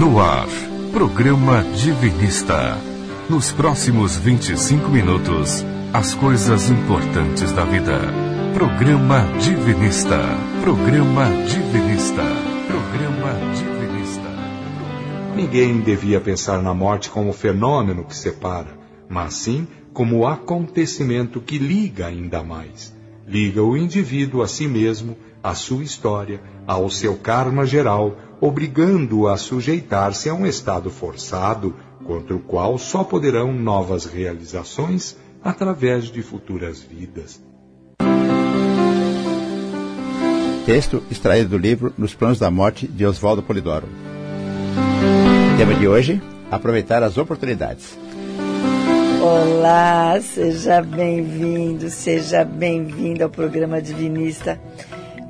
No ar, programa Divinista. Nos próximos 25 minutos, as coisas importantes da vida. Programa Divinista. Programa Divinista. Programa Divinista. Ninguém devia pensar na morte como fenômeno que separa, mas sim como acontecimento que liga ainda mais. Liga o indivíduo a si mesmo, à sua história, ao seu karma geral, obrigando-o a sujeitar-se a um estado forçado, contra o qual só poderão novas realizações através de futuras vidas. Texto extraído do livro Nos Planos da Morte de Oswaldo Polidoro. Tema de hoje: aproveitar as oportunidades. Olá, seja bem-vindo, seja bem-vindo ao programa Divinista.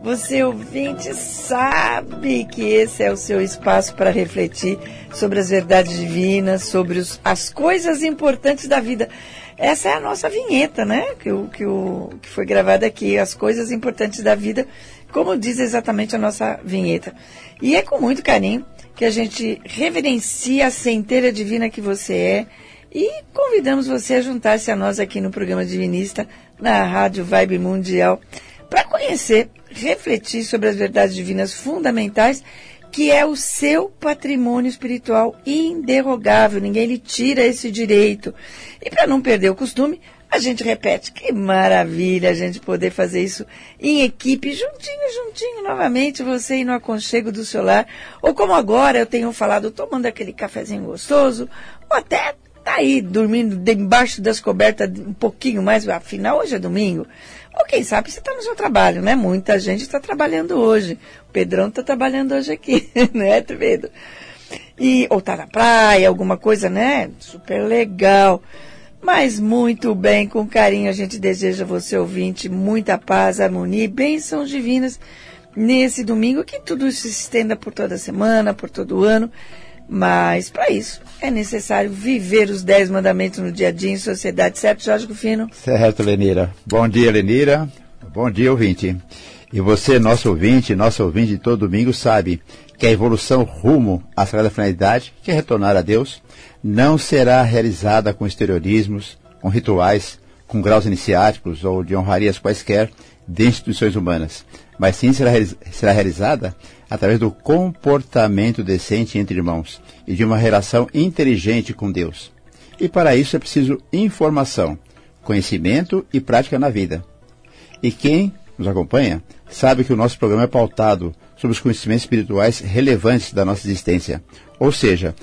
Você ouvinte sabe que esse é o seu espaço para refletir sobre as verdades divinas, sobre os, as coisas importantes da vida. Essa é a nossa vinheta, né? Que, o, que, o, que foi gravada aqui, as coisas importantes da vida, como diz exatamente a nossa vinheta. E é com muito carinho que a gente reverencia a centelha divina que você é e convidamos você a juntar-se a nós aqui no programa Divinista, na Rádio Vibe Mundial, para conhecer refletir sobre as verdades divinas fundamentais, que é o seu patrimônio espiritual inderrogável. Ninguém lhe tira esse direito. E para não perder o costume, a gente repete. Que maravilha a gente poder fazer isso em equipe, juntinho, juntinho, novamente, você ir no aconchego do seu lar. Ou como agora eu tenho falado, tomando aquele cafezinho gostoso, ou até tá aí dormindo debaixo das cobertas um pouquinho mais, afinal hoje é domingo. Ou quem sabe você está no seu trabalho, né? Muita gente está trabalhando hoje. O Pedrão está trabalhando hoje aqui, né, Pedro? E, ou está na praia, alguma coisa, né? Super legal. Mas muito bem, com carinho, a gente deseja você, ouvinte, muita paz, harmonia e bênçãos divinas nesse domingo, que tudo se estenda por toda semana, por todo ano. Mas, para isso, é necessário viver os dez mandamentos no dia a dia em sociedade, certo, Jorge Rufino? Certo, Lenira. Bom dia, Lenira. Bom dia, ouvinte. E você, nosso ouvinte, nosso ouvinte de todo domingo, sabe que a evolução rumo à sagrada finalidade, que é retornar a Deus, não será realizada com exteriorismos, com rituais, com graus iniciáticos ou de honrarias quaisquer de instituições humanas, mas sim será, será realizada através do comportamento decente entre irmãos e de uma relação inteligente com Deus. E para isso é preciso informação, conhecimento e prática na vida. E quem nos acompanha sabe que o nosso programa é pautado sobre os conhecimentos espirituais relevantes da nossa existência, ou seja,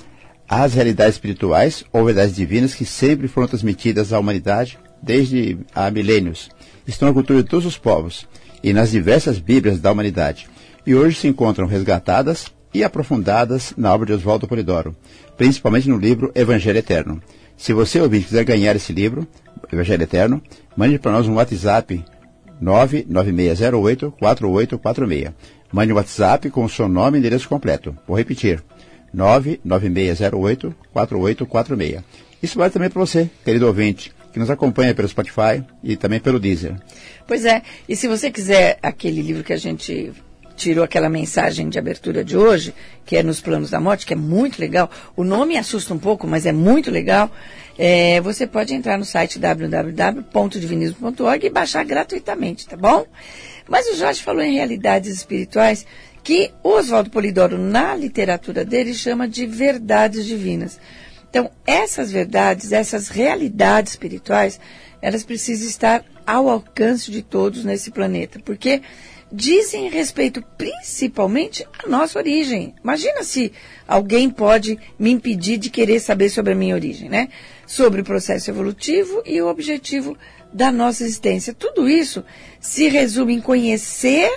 as realidades espirituais ou verdades divinas que sempre foram transmitidas à humanidade desde há milênios, estão na cultura de todos os povos e nas diversas Bíblias da humanidade e hoje se encontram resgatadas e aprofundadas na obra de Oswaldo Polidoro, principalmente no livro Evangelho Eterno. Se você ouvir quiser ganhar esse livro, Evangelho Eterno, mande para nós um WhatsApp 99608-4846. Mande um WhatsApp com o seu nome e endereço completo. Vou repetir. 99608-4846. Isso vale também para você, querido ouvinte, que nos acompanha pelo Spotify e também pelo Deezer. Pois é, e se você quiser aquele livro que a gente tirou aquela mensagem de abertura de hoje, que é Nos Planos da Morte, que é muito legal. O nome assusta um pouco, mas é muito legal. É, você pode entrar no site www.divinismo.org e baixar gratuitamente, tá bom? Mas o Jorge falou em realidades espirituais que Oswaldo Polidoro, na literatura dele, chama de verdades divinas. Então, essas verdades, essas realidades espirituais, elas precisam estar ao alcance de todos nesse planeta, porque dizem respeito principalmente à nossa origem. Imagina se alguém pode me impedir de querer saber sobre a minha origem, né? Sobre o processo evolutivo e o objetivo da nossa existência. Tudo isso se resume em conhecer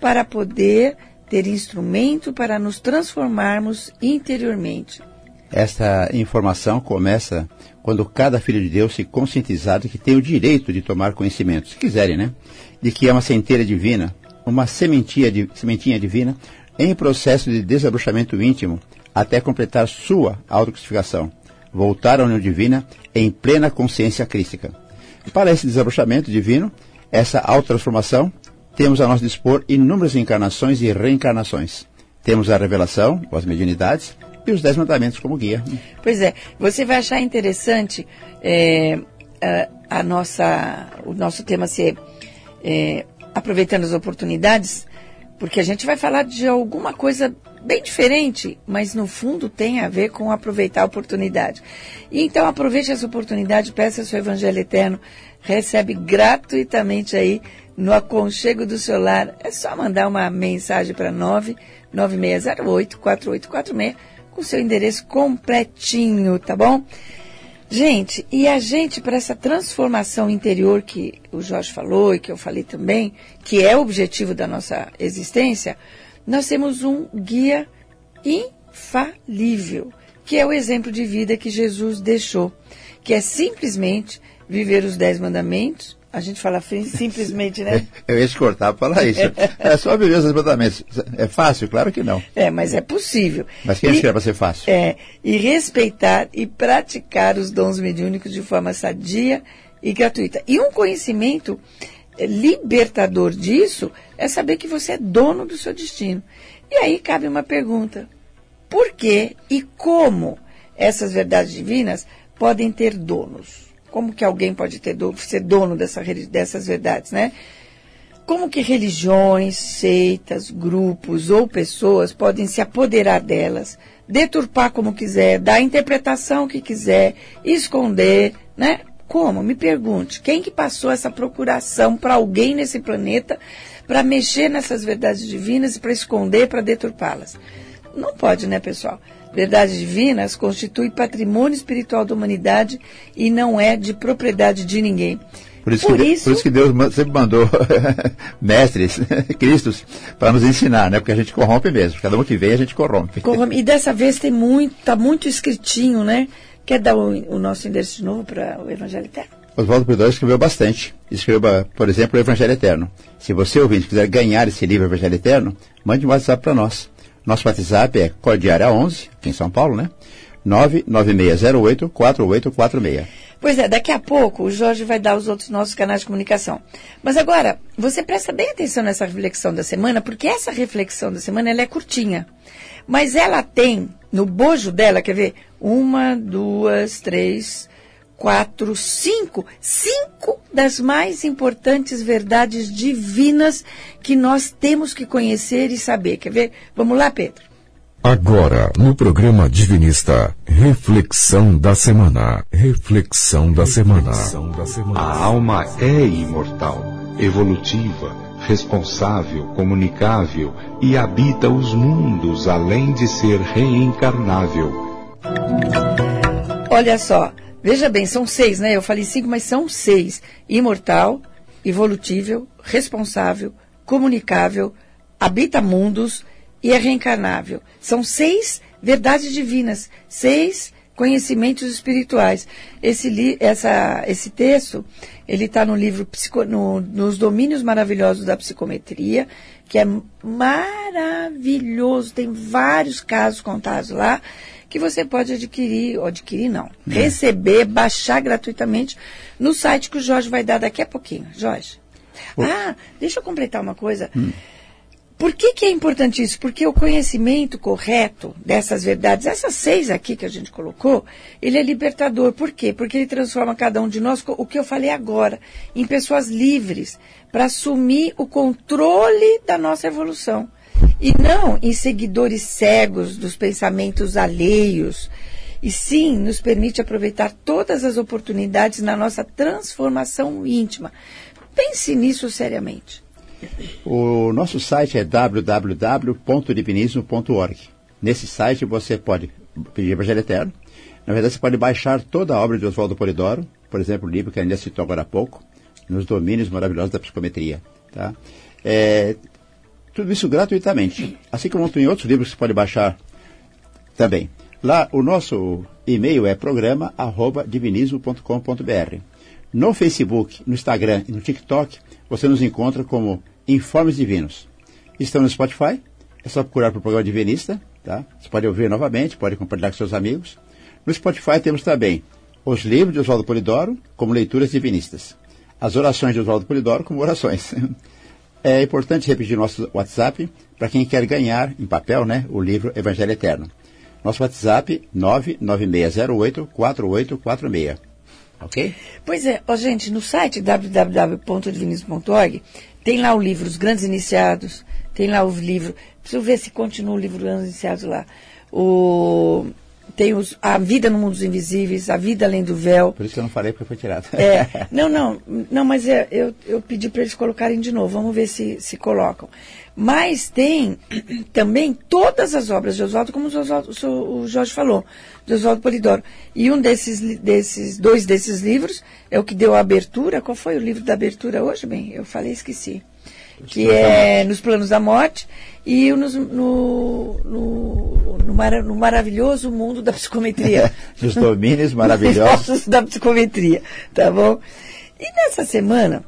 para poder ter instrumento para nos transformarmos interiormente. Esta informação começa quando cada filho de Deus se conscientizar de que tem o direito de tomar conhecimento, se quiserem, né? De que é uma centelha divina, uma sementinha, sementinha divina, em processo de desabrochamento íntimo, até completar sua autocrucificação, voltar à união divina em plena consciência crística. Para esse desabrochamento divino, essa autotransformação, temos a nosso dispor inúmeras encarnações e reencarnações. Temos a revelação, ou as mediunidades, e os Dez Mandamentos como guia. Pois é, você vai achar interessante é, a, a, nossa, o nosso tema ser é, aproveitando as oportunidades, porque a gente vai falar de alguma coisa bem diferente, mas no fundo tem a ver com aproveitar a oportunidade. E então aproveite essa oportunidade, peça seu Evangelho Eterno, recebe gratuitamente aí no aconchego do celular. É só mandar uma mensagem para 99608 4846 com seu endereço completinho, tá bom? Gente, e a gente, para essa transformação interior que o Jorge falou e que eu falei também, que é o objetivo da nossa existência, nós temos um guia infalível, que é o exemplo de vida que Jesus deixou, que é simplesmente viver os dez mandamentos. A gente fala simplesmente, né? Eu ia te cortar para falar isso. É só viver os dez mandamentos. É fácil? Claro que não. É, mas é possível. Mas quem quer para ser fácil? É, e respeitar e praticar os dons mediúnicos de forma sadia e gratuita. E um conhecimento libertador disso é saber que você é dono do seu destino. E aí cabe uma pergunta: por que e como essas verdades divinas podem ter donos? Como que alguém pode ter ser dono dessa, dessas verdades, né? Como que religiões, seitas, grupos ou pessoas podem se apoderar delas, deturpar como quiser, dar a interpretação que quiser, esconder, né? Como? Me pergunte. Quem que passou essa procuração para alguém nesse planeta para mexer nessas verdades divinas e para esconder, para deturpá-las? Não pode, né, pessoal? Verdades divinas constitui patrimônio espiritual da humanidade e não é de propriedade de ninguém. Por isso, por, que, isso, por isso que Deus sempre mandou mestres, Cristos, para nos ensinar, né? Porque a gente corrompe mesmo. Cada um que vem, a gente corrompe. corrompe. E dessa vez tem muito, tá muito escritinho, né? Quer dar o, o nosso endereço de novo para o Evangelho Eterno? Oswaldo Perdão escreveu bastante. Escreveu, por exemplo, o Evangelho Eterno. Se você, ouvinte, quiser ganhar esse livro Evangelho Eterno, mande um WhatsApp para nós. Nosso WhatsApp é Cordiária 11, aqui em São Paulo, né? 99608-4846. Pois é, daqui a pouco o Jorge vai dar os outros nossos canais de comunicação. Mas agora, você presta bem atenção nessa reflexão da semana, porque essa reflexão da semana ela é curtinha. Mas ela tem, no bojo dela, quer ver? Uma, duas, três, quatro, cinco. Cinco das mais importantes verdades divinas que nós temos que conhecer e saber. Quer ver? Vamos lá, Pedro. Agora, no programa Divinista, reflexão da semana. Reflexão da semana. A alma é imortal, evolutiva, responsável, comunicável e habita os mundos além de ser reencarnável. Olha só, veja bem, são seis, né? Eu falei cinco, mas são seis: imortal, evolutível, responsável, comunicável, habita mundos e é reencarnável. São seis verdades divinas, seis conhecimentos espirituais. Esse, li, essa, esse texto, ele está no livro no, Nos Domínios Maravilhosos da Psicometria, que é maravilhoso, tem vários casos contados lá, que você pode adquirir, ou adquirir não, é. receber, baixar gratuitamente no site que o Jorge vai dar daqui a pouquinho. Jorge. Ah, deixa eu completar uma coisa. Hum. Por que, que é importante isso? Porque o conhecimento correto dessas verdades, essas seis aqui que a gente colocou, ele é libertador. Por quê? Porque ele transforma cada um de nós, o que eu falei agora, em pessoas livres para assumir o controle da nossa evolução. E não em seguidores cegos dos pensamentos alheios. E sim, nos permite aproveitar todas as oportunidades na nossa transformação íntima. Pense nisso seriamente. O nosso site é www.divinismo.org. Nesse site você pode pedir Evangelho Eterno. Na verdade, você pode baixar toda a obra de Oswaldo Polidoro, por exemplo, o livro que a ainda citou agora há pouco, nos domínios maravilhosos da psicometria. Tá? É, tudo isso gratuitamente. Assim como tem outros livros que você pode baixar também. Lá, o nosso e-mail é programa.divinismo.com.br. No Facebook, no Instagram e no TikTok, você nos encontra como Informes Divinos. Estamos no Spotify, é só procurar para o programa Divinista, tá? Você pode ouvir novamente, pode compartilhar com seus amigos. No Spotify temos também os livros de Oswaldo Polidoro, como leituras divinistas. As orações de Oswaldo Polidoro, como orações. É importante repetir nosso WhatsApp para quem quer ganhar, em papel, né, o livro Evangelho Eterno. Nosso WhatsApp 99608-4846. Ok? Pois é, ó, gente, no site www.divinismo.org tem lá o livro Os Grandes Iniciados, tem lá o livro, preciso ver se continua o livro Grandes Iniciados lá. O, tem os, A Vida no Mundo dos Invisíveis, A Vida Além do Véu. Por isso que eu não falei, porque foi tirado. É, não, não, não, mas é, eu, eu pedi para eles colocarem de novo, vamos ver se, se colocam. Mas tem também todas as obras de Oswaldo, como o, Oswaldo, o Jorge falou, de Oswaldo Polidoro. E um desses, desses, dois desses livros é o que deu a abertura. Qual foi o livro da abertura hoje? Bem, eu falei, esqueci. Que é Nos Planos da Morte e no, no, no, no, mar, no maravilhoso mundo da psicometria. Nos domínios maravilhosos da psicometria, tá bom? E nessa semana,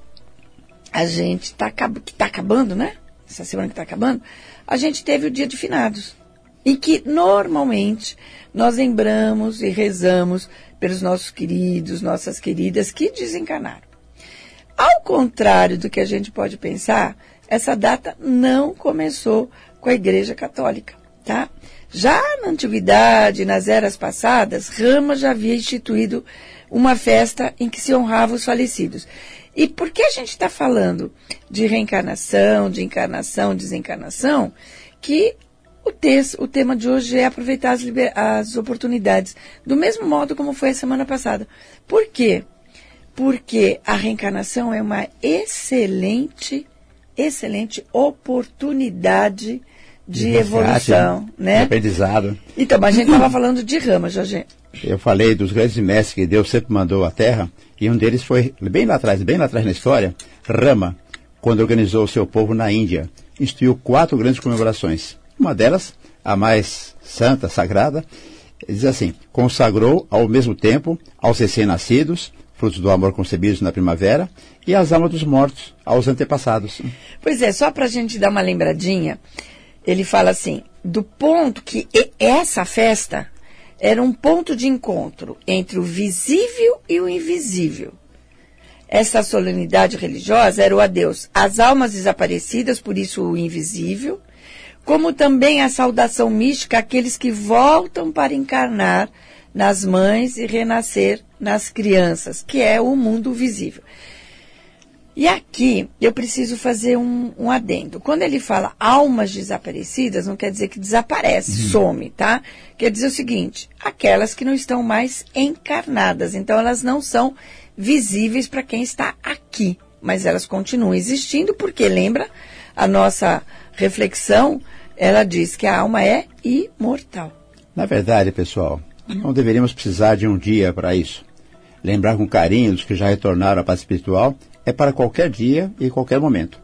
a gente está que tá acabando, né? essa semana que está acabando, a gente teve o dia de finados. E que normalmente nós lembramos e rezamos pelos nossos queridos, nossas queridas que desencarnaram. Ao contrário do que a gente pode pensar, essa data não começou com a Igreja Católica, tá? Já na antiguidade, nas eras passadas, Rama já havia instituído uma festa em que se honrava os falecidos. E por que a gente está falando de reencarnação, de encarnação, desencarnação, que o, texto, o tema de hoje é aproveitar as, as oportunidades, do mesmo modo como foi a semana passada. Por quê? A reencarnação é uma excelente, excelente oportunidade de, de evolução, né? De aprendizado. Então, mas a gente estava falando de rama, Jorge. Eu falei dos grandes mestres que Deus sempre mandou à Terra, e um deles foi, bem lá atrás, bem lá atrás na história, Rama, quando organizou o seu povo na Índia. Instituiu quatro grandes comemorações. Uma delas, a mais santa, sagrada, diz assim: consagrou ao mesmo tempo aos recém-nascidos, frutos do amor concebidos na primavera, e as almas dos mortos, aos antepassados. Pois é, só para a gente dar uma lembradinha, ele fala assim: do ponto que essa festa era um ponto de encontro entre o visível e o invisível. Essa solenidade religiosa era o adeus às almas desaparecidas, por isso o invisível, como também a saudação mística àqueles que voltam para encarnar nas mães e renascer nas crianças, que é o mundo visível. E aqui eu preciso fazer um, um, adendo. Quando ele fala almas desaparecidas, não quer dizer que desaparece, uhum. some, tá? Quer dizer o seguinte: aquelas que não estão mais encarnadas. Então elas não são visíveis para quem está aqui, mas elas continuam existindo, porque lembra a nossa reflexão, ela diz que a alma é imortal. Na verdade, pessoal, não deveríamos precisar de um dia para isso. Lembrar com carinho dos que já retornaram à paz espiritual é para qualquer dia e qualquer momento.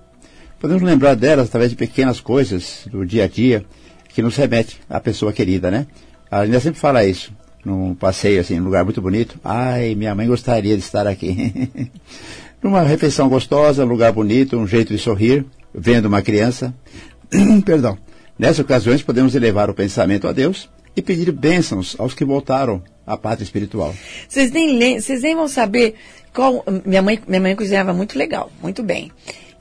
Podemos lembrar delas através de pequenas coisas do dia a dia que nos remete à pessoa querida, né? A Linda sempre fala isso, num passeio, assim, num lugar muito bonito. Ai, minha mãe gostaria de estar aqui. Numa refeição gostosa, lugar bonito, um jeito de sorrir, vendo uma criança. Perdão. Nessas ocasiões podemos elevar o pensamento a Deus e pedir bênçãos aos que voltaram à pátria espiritual. Vocês nem, vocês nem vão saber qual. Minha mãe, minha mãe cozinhava muito legal, muito bem.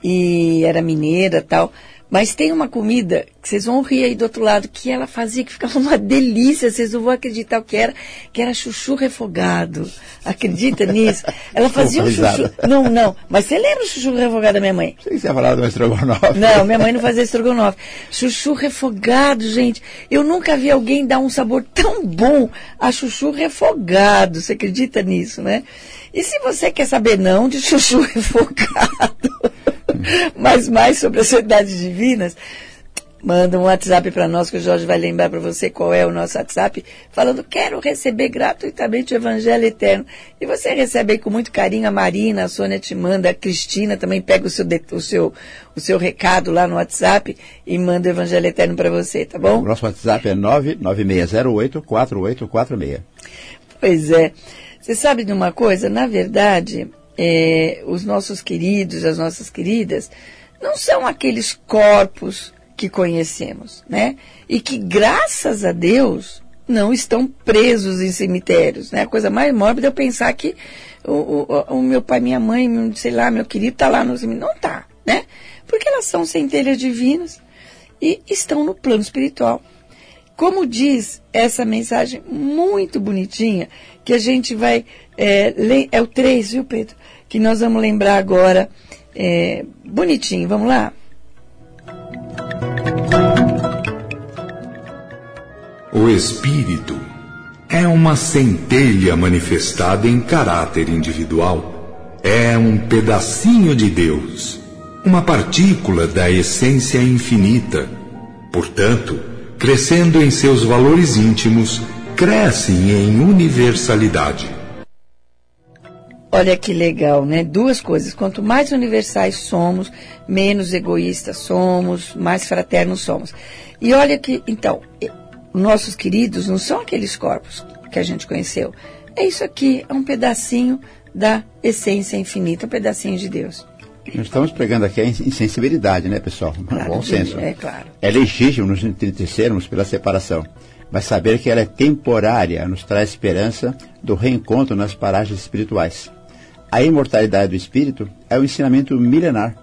E era mineira tal. Mas tem uma comida que vocês vão rir aí do outro lado, que ela fazia, que ficava uma delícia, vocês não vão acreditar o que era, que era chuchu refogado. Acredita nisso? Ela fazia um chuchu. Não, não. Mas você lembra o chuchu refogado da minha mãe? Você ia falar do estrogonofe. Não, minha mãe não fazia estrogonofe. Chuchu refogado, gente. Eu nunca vi alguém dar um sabor tão bom a chuchu refogado. Você acredita nisso, né? E se você quer saber não de chuchu refogado, mas mais sobre as verdades divinas, manda um WhatsApp para nós que o Jorge vai lembrar para você qual é o nosso WhatsApp, falando quero receber gratuitamente o Evangelho Eterno. E você recebe aí com muito carinho a Marina, a Sônia te manda, a Cristina também pega o seu, o seu, o seu recado lá no WhatsApp e manda o Evangelho Eterno para você, tá bom? O nosso WhatsApp é 99608 4846. Pois é. Você sabe de uma coisa? Na verdade, é, os nossos queridos, as nossas queridas, não são aqueles corpos que conhecemos, né? E que, graças a Deus, não estão presos em cemitérios, né? A coisa mais mórbida é pensar que o, o, o meu pai, minha mãe, sei lá, meu querido está lá no cemitério. Não está, né? Porque elas são centelhas divinas e estão no plano espiritual. como diz essa mensagem muito bonitinha, que a gente vai. É, é o 3, viu, Pedro? Que nós vamos lembrar agora. É, bonitinho, vamos lá? O Espírito é uma centelha manifestada em caráter individual. É um pedacinho de Deus, uma partícula da essência infinita. Portanto, crescendo em seus valores íntimos, cresce em universalidade. Olha que legal, né? Duas coisas. Quanto mais universais somos, menos egoístas somos, mais fraternos somos. E olha que, então, nossos queridos não são aqueles corpos que a gente conheceu. É isso aqui, é um pedacinho da essência infinita, um pedacinho de Deus. Nós estamos pregando aqui a insensibilidade, né, pessoal? Claro, Bom senso. É claro. É legítimo nos entristecermos pela separação, mas saber que ela é temporária nos traz esperança do reencontro nas paragens espirituais. A imortalidade do espírito é um ensinamento milenar.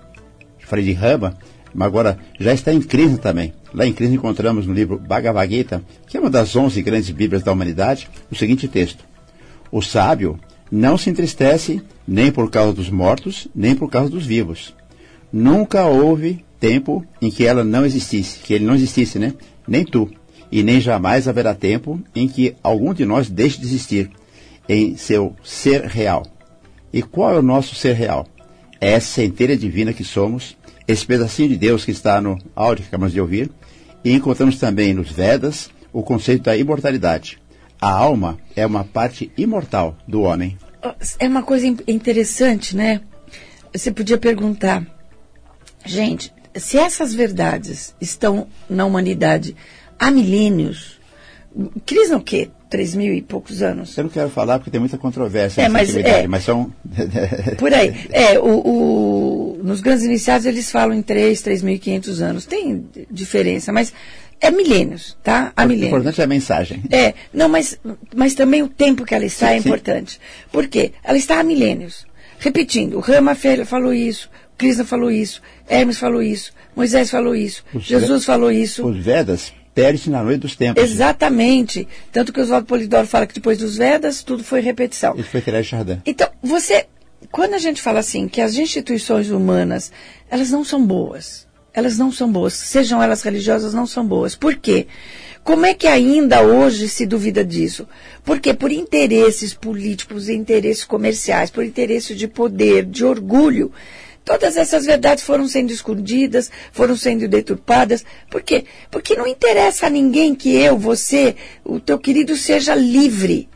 Falei de Rama, mas agora já está em crise também. Lá em crise encontramos no livro Bhagavad Gita, que é uma das onze grandes bíblias da humanidade, o seguinte texto. O sábio não se entristece nem por causa dos mortos, nem por causa dos vivos. Nunca houve tempo em que ela não existisse, que ele não existisse, né? Nem tu. E nem jamais haverá tempo em que algum de nós deixe de existir em seu ser real. E qual é o nosso ser real? É essa centelha divina que somos, esse pedacinho de Deus que está no áudio que acabamos de ouvir, e encontramos também nos Vedas o conceito da imortalidade. A alma é uma parte imortal do homem. É uma coisa interessante, né? Você podia perguntar, gente, se essas verdades estão na humanidade há milênios, crise o quê? Três mil e poucos anos? Eu não quero falar porque tem muita controvérsia é, mas, é, mas são... Por aí. É, o, o, nos grandes iniciados eles falam em três, três mil e quinhentos anos. Tem diferença, mas é milênios, tá? Há milênios. O importante é a mensagem. É, não, mas, mas também o tempo que ela está sim, é importante. Sim. Por quê? Ela está há milênios. Repetindo, o Rama falou isso, Krishna falou isso, Hermes falou isso, Moisés falou isso, os Jesus falou isso. Os Vedas perde na noite dos tempos. Exatamente. Tanto que o Oswaldo Polidoro fala que depois dos Vedas, tudo foi repetição. Isso foi Teresa Chardin. Então, você, quando a gente fala assim, que as instituições humanas, elas não são boas, elas não são boas, sejam elas religiosas, não são boas. Por quê? Como é que ainda hoje se duvida disso? Porque por interesses políticos, interesses comerciais, por interesses de poder, de orgulho, todas essas verdades foram sendo escondidas, foram sendo deturpadas. Por quê? Porque não interessa a ninguém que eu, você, o teu querido seja livre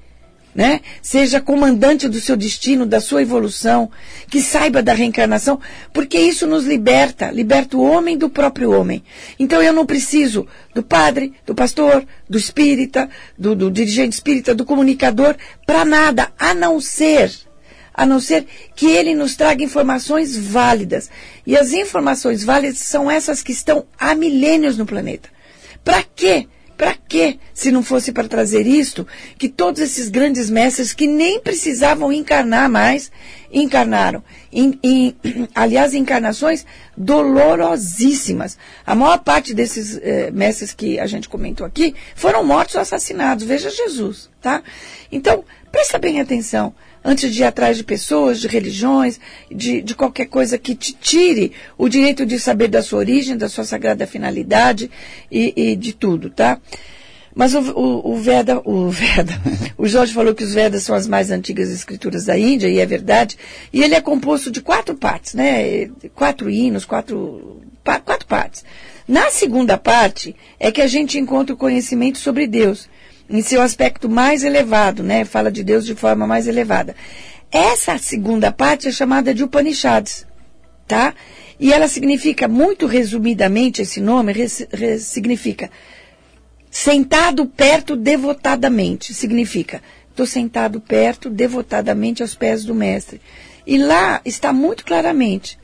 né? Seja comandante do seu destino, da sua evolução, que saiba da reencarnação, porque isso nos liberta, liberta o homem do próprio homem. Então eu não preciso do padre, do pastor, do espírita, do, do dirigente espírita, do comunicador, para nada, a não ser a não ser que ele nos traga informações válidas. E as informações válidas são essas que estão há milênios no planeta. Para quê? Para quê? Se não fosse para trazer isto, que todos esses grandes mestres que nem precisavam encarnar mais, encarnaram. Em, em, aliás, encarnações dolorosíssimas. A maior parte desses eh, mestres que a gente comentou aqui foram mortos ou assassinados. Veja Jesus, tá? Então, presta bem atenção antes de ir atrás de pessoas, de religiões, de, de qualquer coisa que te tire o direito de saber da sua origem, da sua sagrada finalidade e, e de tudo, tá? Mas o, o, o, Veda, o Veda, o Jorge falou que os Vedas são as mais antigas escrituras da Índia, e é verdade. E ele é composto de quatro partes, né? Quatro hinos, quatro, quatro partes. Na segunda parte é que a gente encontra o conhecimento sobre Deus em seu aspecto mais elevado, né? Fala de Deus de forma mais elevada. Essa segunda parte é chamada de Upanishads, tá? E ela significa, muito resumidamente, esse nome res, res, significa sentado perto devotadamente. Significa, estou sentado perto devotadamente aos pés do Mestre. E lá está muito claramente,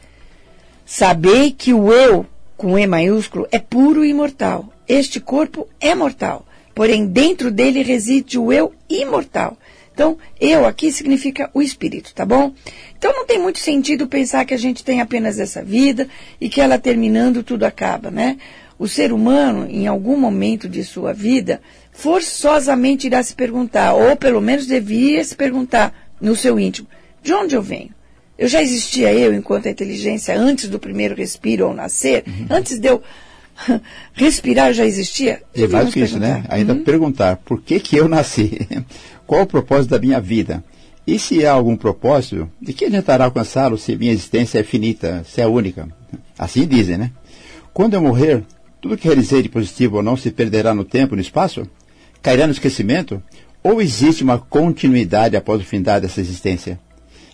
sabei que o eu, com E maiúsculo, é puro e imortal. Este corpo é mortal porém dentro dele reside o eu imortal. Então, eu aqui significa o espírito, tá bom? Então não tem muito sentido pensar que a gente tem apenas essa vida e que ela terminando tudo acaba, né? o ser humano, em algum momento de sua vida, forçosamente irá se perguntar, ou pelo menos devia se perguntar no seu íntimo, de onde eu venho? Eu já existia eu enquanto a inteligência antes do primeiro respiro ou nascer? Uhum. Antes de eu respirar já existia? E mais do que isso, né? Ainda uhum. perguntar por que que eu nasci? Qual o propósito da minha vida? E se há algum propósito, de que adiantará alcançá-lo se minha existência é finita, se é única? Assim dizem, né? Quando eu morrer, tudo que realizei de positivo ou não se perderá no tempo, no espaço? Cairá no esquecimento? Ou existe uma continuidade após o fim dessa existência?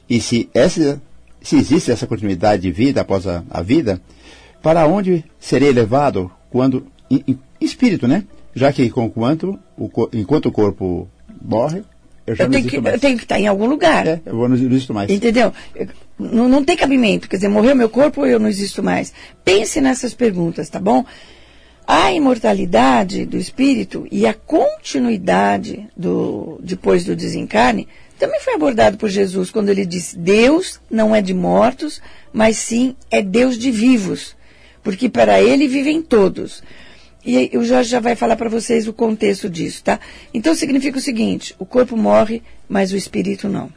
E se, essa, se existe essa continuidade de vida após a, a vida, para onde serei levado quando, em, em, espírito, né? Já que enquanto o, enquanto o corpo morre, eu já eu não tenho que, mais. Eu tenho que estar em algum lugar. É, eu não existo mais. Entendeu? Não, não tem cabimento. Quer dizer, morreu meu corpo ou eu não existo mais? Pense nessas perguntas, tá bom? A imortalidade do espírito e a continuidade do, depois do desencarne também foi abordado por Jesus quando ele disse: Deus não é de mortos, mas sim é Deus de vivos, porque para ele vivem todos. E o Jorge já vai falar para vocês o contexto disso, tá? Então significa o seguinte: o corpo morre, mas o espírito não.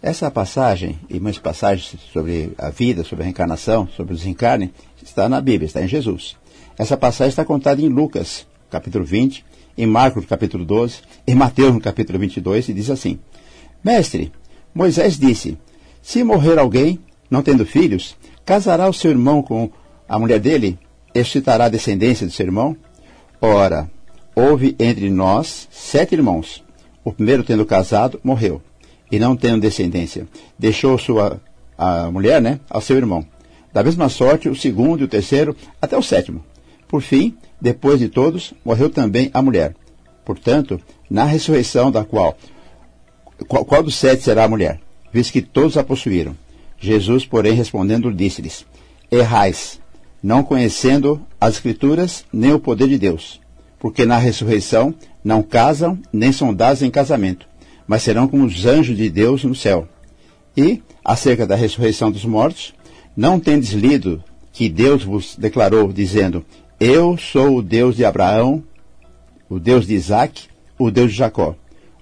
Essa passagem e muitas passagens sobre a vida, sobre a reencarnação, sobre o desencarne, está na Bíblia, está em Jesus. Essa passagem está contada em Lucas, capítulo 20, em Marcos, capítulo 12, em Mateus, no capítulo 22, e diz assim: Mestre, Moisés disse: Se morrer alguém, não tendo filhos, casará o seu irmão com a mulher dele? Excitará a descendência do seu irmão? Ora, houve entre nós sete irmãos. O primeiro, tendo casado, morreu, e não tendo descendência, deixou sua a mulher, né, ao seu irmão. Da mesma sorte, o segundo e o terceiro, até o sétimo. Por fim, depois de todos, morreu também a mulher. Portanto, na ressurreição da qual qual, qual dos sete será a mulher? Visto que todos a possuíram. Jesus, porém, respondendo, disse-lhes: Errais, não conhecendo as Escrituras nem o poder de Deus, porque na ressurreição não casam nem são dados em casamento, mas serão como os anjos de Deus no céu. E, acerca da ressurreição dos mortos, não tendes lido que Deus vos declarou, dizendo: Eu sou o Deus de Abraão, o Deus de Isaac, o Deus de Jacó.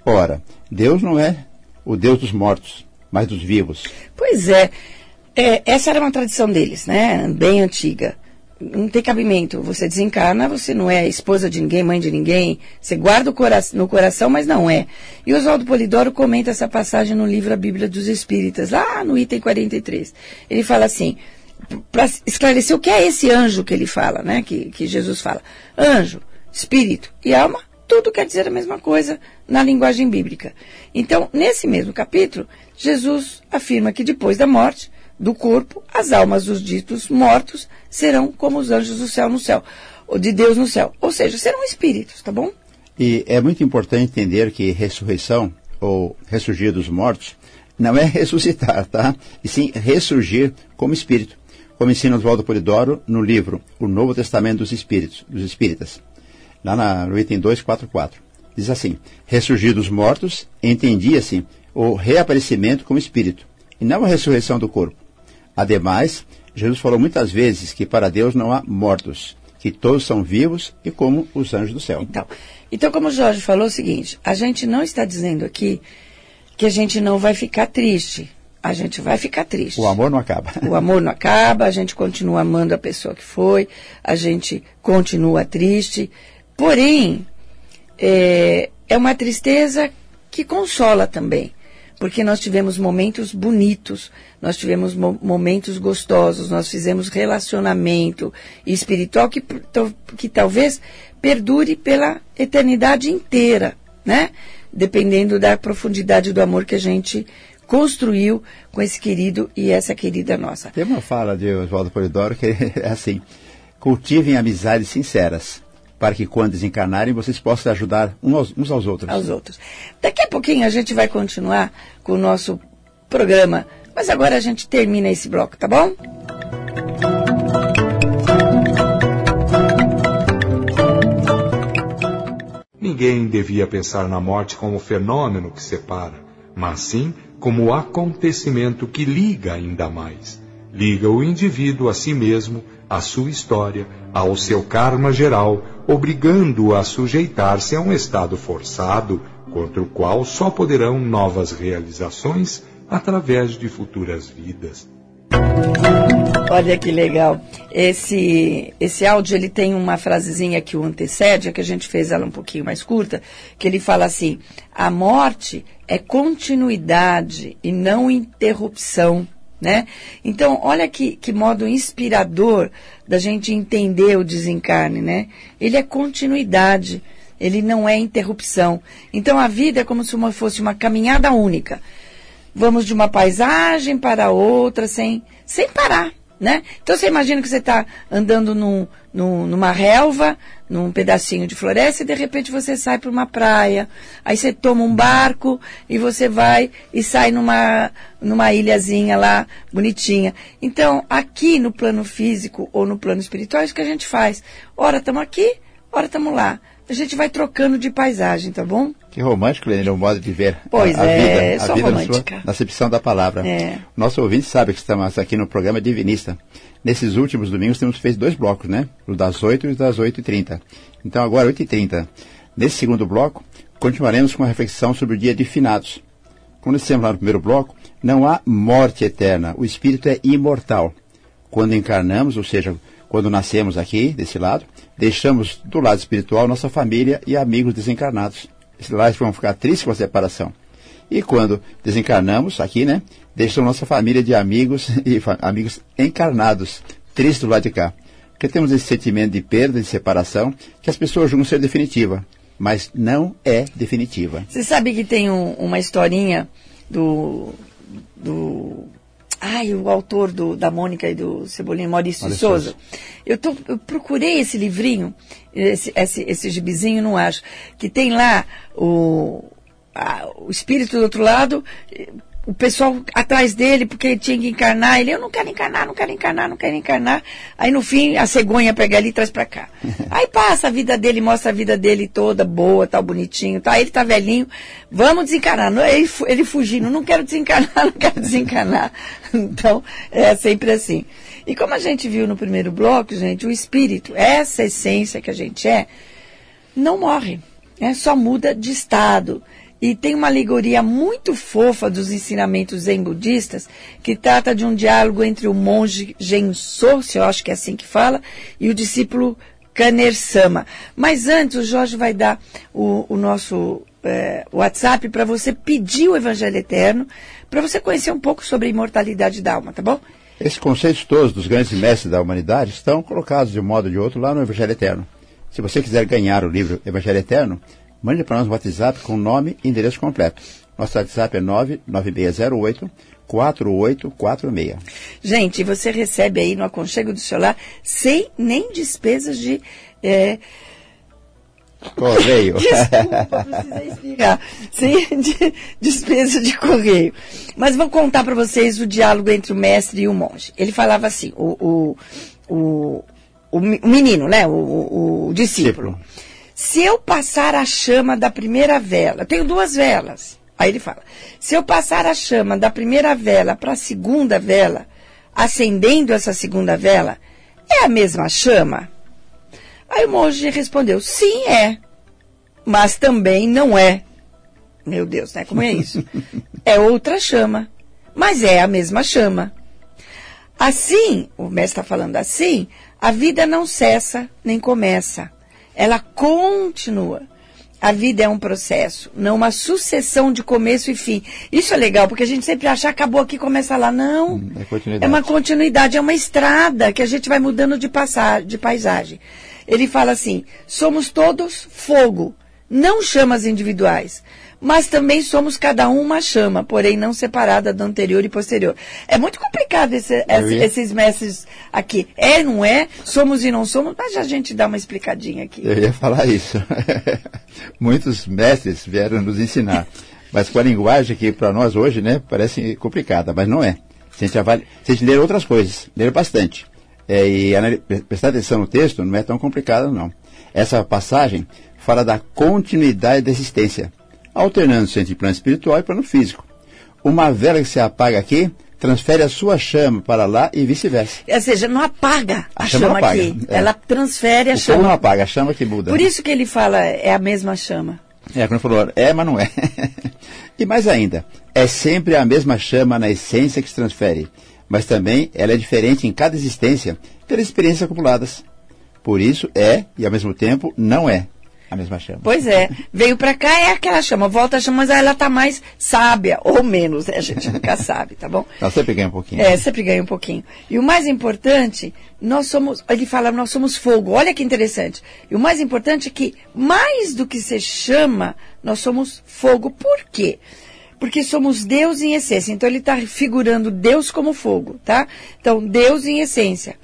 Ora, Deus não é o Deus dos mortos, mas dos vivos. Pois é. É essa era uma tradição deles, né? Bem antiga. Não tem cabimento. Você desencarna, você não é esposa de ninguém, mãe de ninguém. Você guarda cora no coração, mas não é. E Oswaldo Polidoro comenta essa passagem no livro A Bíblia dos Espíritas, lá no item 43. Ele fala assim, para esclarecer o que é esse anjo que ele fala, né? Que, que Jesus fala. Anjo, espírito e alma tudo quer dizer a mesma coisa na linguagem bíblica. Então, nesse mesmo capítulo, Jesus afirma que depois da morte do corpo, as almas dos ditos mortos serão como os anjos do céu no céu, ou de Deus no céu. Ou seja, serão espíritos, tá bom? E é muito importante entender que ressurreição, ou ressurgir dos mortos, não é ressuscitar, tá? E sim ressurgir como espírito, como ensina Oswaldo Polidoro no livro O Novo Testamento dos Espíritos, dos Espíritas lá na, no item 244. Diz assim: ressurgir dos mortos, entendia-se o reaparecimento como espírito, e não a ressurreição do corpo. Ademais, Jesus falou muitas vezes que para Deus não há mortos, que todos são vivos e como os anjos do céu. Então, então como o Jorge falou o seguinte, a gente não está dizendo aqui que a gente não vai ficar triste. A gente vai ficar triste. O amor não acaba. O amor não acaba, a gente continua amando a pessoa que foi, a gente continua triste, Porém, é, é uma tristeza que consola também, porque nós tivemos momentos bonitos, nós tivemos mo momentos gostosos, nós fizemos relacionamento espiritual que, que talvez perdure pela eternidade inteira, né? Dependendo da profundidade do amor que a gente construiu com esse querido e essa querida nossa. Tem uma fala de Oswaldo Polidoro que é assim: cultivem amizades sinceras para que quando desencarnarem vocês possam ajudar uns aos outros. Aos outros. Daqui a pouquinho a gente vai continuar com o nosso programa, mas agora a gente termina esse bloco, tá bom? Ninguém devia pensar na morte como fenômeno que separa, mas sim como acontecimento que liga ainda mais liga o indivíduo a si mesmo, à sua história, ao seu karma geral, obrigando-o a sujeitar-se a um estado forçado, contra o qual só poderão novas realizações através de futuras vidas. Olha que legal. Esse, esse áudio ele tem uma frasezinha que o antecede, que a gente fez ela um pouquinho mais curta, que ele fala assim: a morte é continuidade e não interrupção. Né? Então, olha que, que modo inspirador da gente entender o desencarne, né? Ele é continuidade, ele não é interrupção. Então, a vida é como se uma, fosse uma caminhada única. Vamos de uma paisagem para outra sem, sem parar, né? Então você imagina que você está andando num, num, numa relva, num pedacinho de floresta, e de repente você sai para uma praia. Aí você toma um barco e você vai e sai numa, numa ilhazinha lá, bonitinha. Então, aqui no plano físico ou no plano espiritual, é isso que a gente faz. Ora estamos aqui, ora estamos lá. A gente vai trocando de paisagem, tá bom? Que romântico, Lenine, o modo de ver pois a, a é, vida, só a vida romântica. na, sua, acepção da palavra. É. Nosso ouvinte sabe que estamos aqui no programa Divinista. Nesses últimos domingos temos feito dois blocos, né? O das 8 e o das 8h30. Então agora 8h30. Nesse segundo bloco, continuaremos com a reflexão sobre o dia de finados. Como dissemos lá no primeiro bloco, não há morte eterna. O espírito é imortal. Quando encarnamos, ou seja, quando nascemos aqui, desse lado, deixamos do lado espiritual nossa família e amigos desencarnados. Esses lados vão ficar tristes com a separação. E quando desencarnamos aqui, né, deixamos nossa família de amigos e amigos encarnados, tristes do lado de cá. Porque temos esse sentimento de perda, de separação, que as pessoas julgam ser definitiva. Mas não é definitiva. Você sabe que tem um, uma historinha do, do Ai, o autor do, da Mônica e do Cebolinha, Maurício, Maurício Souza. Eu, tô, eu procurei esse livrinho, esse, esse, esse gibizinho, não acho, que tem lá o, a, o espírito do outro lado, o pessoal atrás dele, porque ele tinha que encarnar. Ele, eu não quero encarnar, não quero encarnar, não quero encarnar. Aí no fim, a cegonha pega ali e traz pra cá. Aí passa a vida dele, mostra a vida dele toda boa, tal, bonitinho, tá? Ele tá velhinho, vamos desencarnar. Ele, ele fugindo, não quero desencarnar, não quero desencarnar. Então, é sempre assim. E como a gente viu no primeiro bloco, gente, o espírito, essa essência que a gente é, não morre. É, só muda de estado. E tem uma alegoria muito fofa dos ensinamentos zen budistas, que trata de um diálogo entre o monge Genso, se eu acho que é assim que fala, e o discípulo Kaner-sama. Mas antes, o Jorge vai dar o, o nosso é, WhatsApp para você pedir o Evangelho Eterno, para você conhecer um pouco sobre a imortalidade da alma, tá bom? Esses conceitos todos dos grandes mestres da humanidade estão colocados de um modo ou de outro lá no Evangelho Eterno. Se você quiser ganhar o livro Evangelho Eterno, Mande para nós um WhatsApp com nome e endereço completo. Nosso WhatsApp é 99608 4846. Gente, você recebe aí no aconchego do celular sem nem despesas de. É... Correio. Desculpa, precisei explicar. Sem de, despesa de correio. Mas vou contar para vocês o diálogo entre o mestre e o monge. Ele falava assim, o, o, o, o menino, né? O, o, o discípulo. discípulo. Se eu passar a chama da primeira vela, eu tenho duas velas. Aí ele fala: se eu passar a chama da primeira vela para a segunda vela, acendendo essa segunda vela, é a mesma chama? Aí o monge respondeu: sim, é. Mas também não é. Meu Deus, né? Como é isso? é outra chama. Mas é a mesma chama. Assim, o mestre está falando assim, a vida não cessa nem começa ela continua. A vida é um processo, não uma sucessão de começo e fim. Isso é legal, porque a gente sempre acha acabou aqui, começa lá. Não. Hum, é, é uma continuidade, é uma estrada que a gente vai mudando de, passar, de paisagem. Ele fala assim: somos todos fogo, não chamas individuais mas também somos cada um uma chama, porém não separada do anterior e posterior. É muito complicado esse, esse, esses mestres aqui. É, não é? Somos e não somos, mas a gente dá uma explicadinha aqui. Eu ia falar isso. Muitos mestres vieram nos ensinar, mas com a linguagem que para nós hoje né, parece complicada, mas não é. Se a gente, avalia, se a gente ler outras coisas, ler bastante, é, e prestar atenção no texto, não é tão complicado não. Essa passagem fala da continuidade da existência alternando-se entre plano espiritual e plano físico. Uma vela que se apaga aqui transfere a sua chama para lá e vice-versa. Ou seja, não apaga a, A chama chama, apaga, aqui. é. Ela transfere a O fogo não chama. apaga, a chama que muda. Por isso que ele fala é a mesma chama. É, quando falou, é, mas não é. e mais ainda, é sempre a mesma chama na essência que se transfere, mas também ela é diferente em cada existência pelas experiências acumuladas. Por isso é, e ao mesmo tempo não é, a mesma chama. Pois é, veio pra cá é aquela chama, volta a chama, mas ela tá mais sábia, ou menos, né? a gente nunca sabe, tá bom? Ela sempre ganha um pouquinho. É, sempre ganha um pouquinho. E o mais importante, nós somos, ele fala, nós somos fogo. Olha que interessante. E o mais importante é que, mais do que se chama, nós somos fogo. Por quê? Porque somos Deus em essência. Então ele está figurando Deus como fogo, tá? Então, Deus em essência.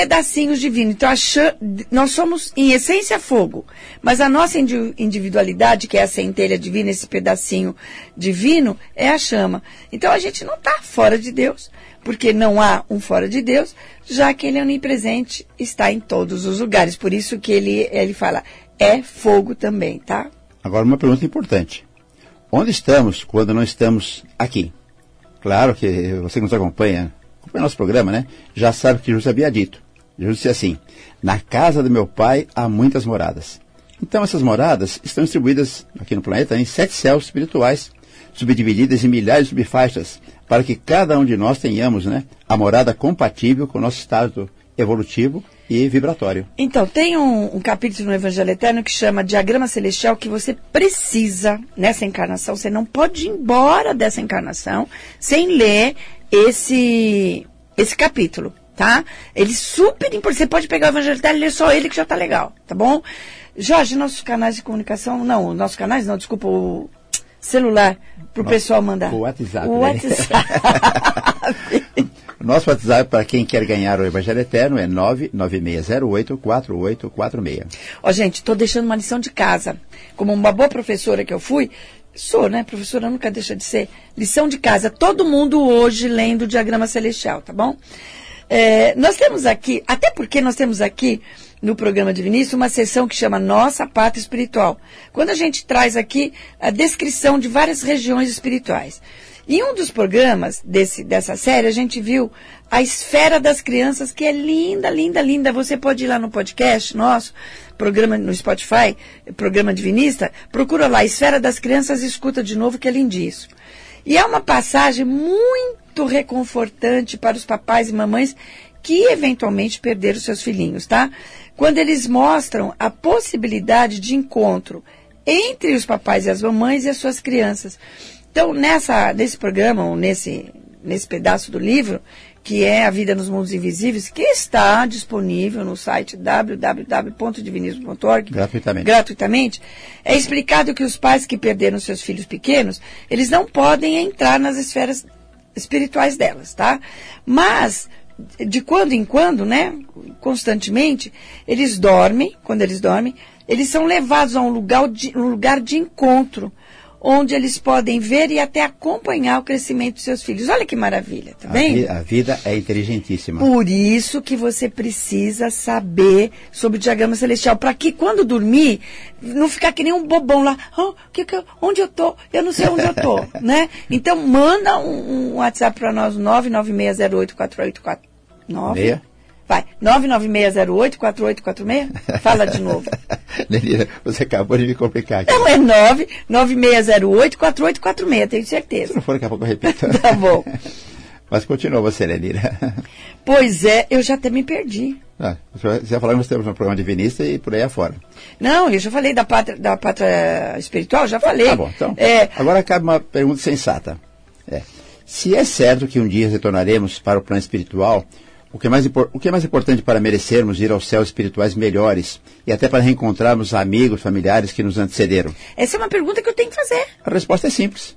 Pedacinhos divinos. Então, cha- nós somos, em essência, fogo. Mas a nossa indi- individualidade, que é a centelha divina, esse pedacinho divino, é a chama. Então, a gente não está fora de Deus, porque não há um fora de Deus, já que ele é onipresente, está em todos os lugares. Por isso que ele, ele fala, é fogo também, tá? Agora, uma pergunta importante. Onde estamos quando não estamos aqui? Claro que você que nos acompanha, acompanha nosso programa, né? Já sabe que Jesus havia dito. Jesus disse assim: Na casa do meu pai há muitas moradas. Então, essas moradas estão distribuídas aqui no planeta em sete céus espirituais, subdivididas em milhares de subfaixas, para que cada um de nós tenhamos né, a morada compatível com o nosso estado evolutivo e vibratório. Então, tem um, um capítulo no Evangelho Eterno que chama Diagrama Celestial que você precisa, nessa encarnação, você não pode ir embora dessa encarnação sem ler esse, esse capítulo, tá? Ele é super importante. Você pode pegar o Evangelho Eterno e ler só ele que já tá legal, tá bom? Jorge, nossos canais de comunicação, não, nossos canais não, desculpa, o celular, pro Nossa, pessoal mandar. o WhatsApp, O né? WhatsApp. Nosso WhatsApp para quem quer ganhar o Evangelho Eterno é 996084846. Ó, gente, estou deixando uma lição de casa. Como uma boa professora que eu fui, sou, né? Professora nunca deixa de ser. Lição de casa. Todo mundo hoje lendo o diagrama celestial, tá bom? É, nós temos aqui, até porque nós temos aqui no programa Divinista uma sessão que chama Nossa Pátria Espiritual. Quando a gente traz aqui a descrição de várias regiões espirituais. Em um dos programas desse, dessa série, a gente viu a esfera das crianças, que é linda, linda, linda. Você pode ir lá no podcast nosso, programa no Spotify, programa Divinista, procura lá, Esfera das Crianças e escuta de novo, que é lindíssimo. E é uma passagem muito reconfortante para os papais e mamães que eventualmente perderam seus filhinhos, tá? Quando eles mostram a possibilidade de encontro entre os papais e as mamães e as suas crianças. Então, nessa, nesse programa, ou nesse, nesse pedaço do livro, que é A Vida nos Mundos Invisíveis, que está disponível no site www.divinismo.org Gratuitamente. gratuitamente, é explicado que os pais que perderam seus filhos pequenos, eles não podem entrar nas esferas espirituais delas, tá? Mas, de quando em quando, né, constantemente, eles dormem, quando eles dormem, eles são levados a um lugar de, um lugar de encontro, onde eles podem ver e até acompanhar o crescimento dos seus filhos. Olha que maravilha, tá A, bem? a vida é inteligentíssima. Por isso que você precisa saber sobre o diagrama celestial, para que quando dormir, não ficar que nem um bobão lá, "Ah, que que onde eu tô? Eu não sei onde eu tô, né? Então manda um, um WhatsApp para nós, 996084849. Vai, 996084846. Fala de novo. Lenira, você acabou de me complicar aqui. Não é 996084846, tenho certeza. Se não for, daqui a pouco eu repito. Tá bom. Mas continua você, Lenira. Pois é, eu já até me perdi. Ah, você vai falar que nós temos um programa divinista e por aí afora. Não, eu já falei da pátria, da pátria espiritual, já falei. Tá bom, então. É, Agora cabe uma pergunta sensata. É, se é certo que um dia retornaremos para o plano espiritual, o que, é mais, o que é mais importante para merecermos ir aos céus espirituais melhores e até para reencontrarmos amigos, familiares que nos antecederam? essa é uma pergunta que eu tenho que fazer. A resposta é simples.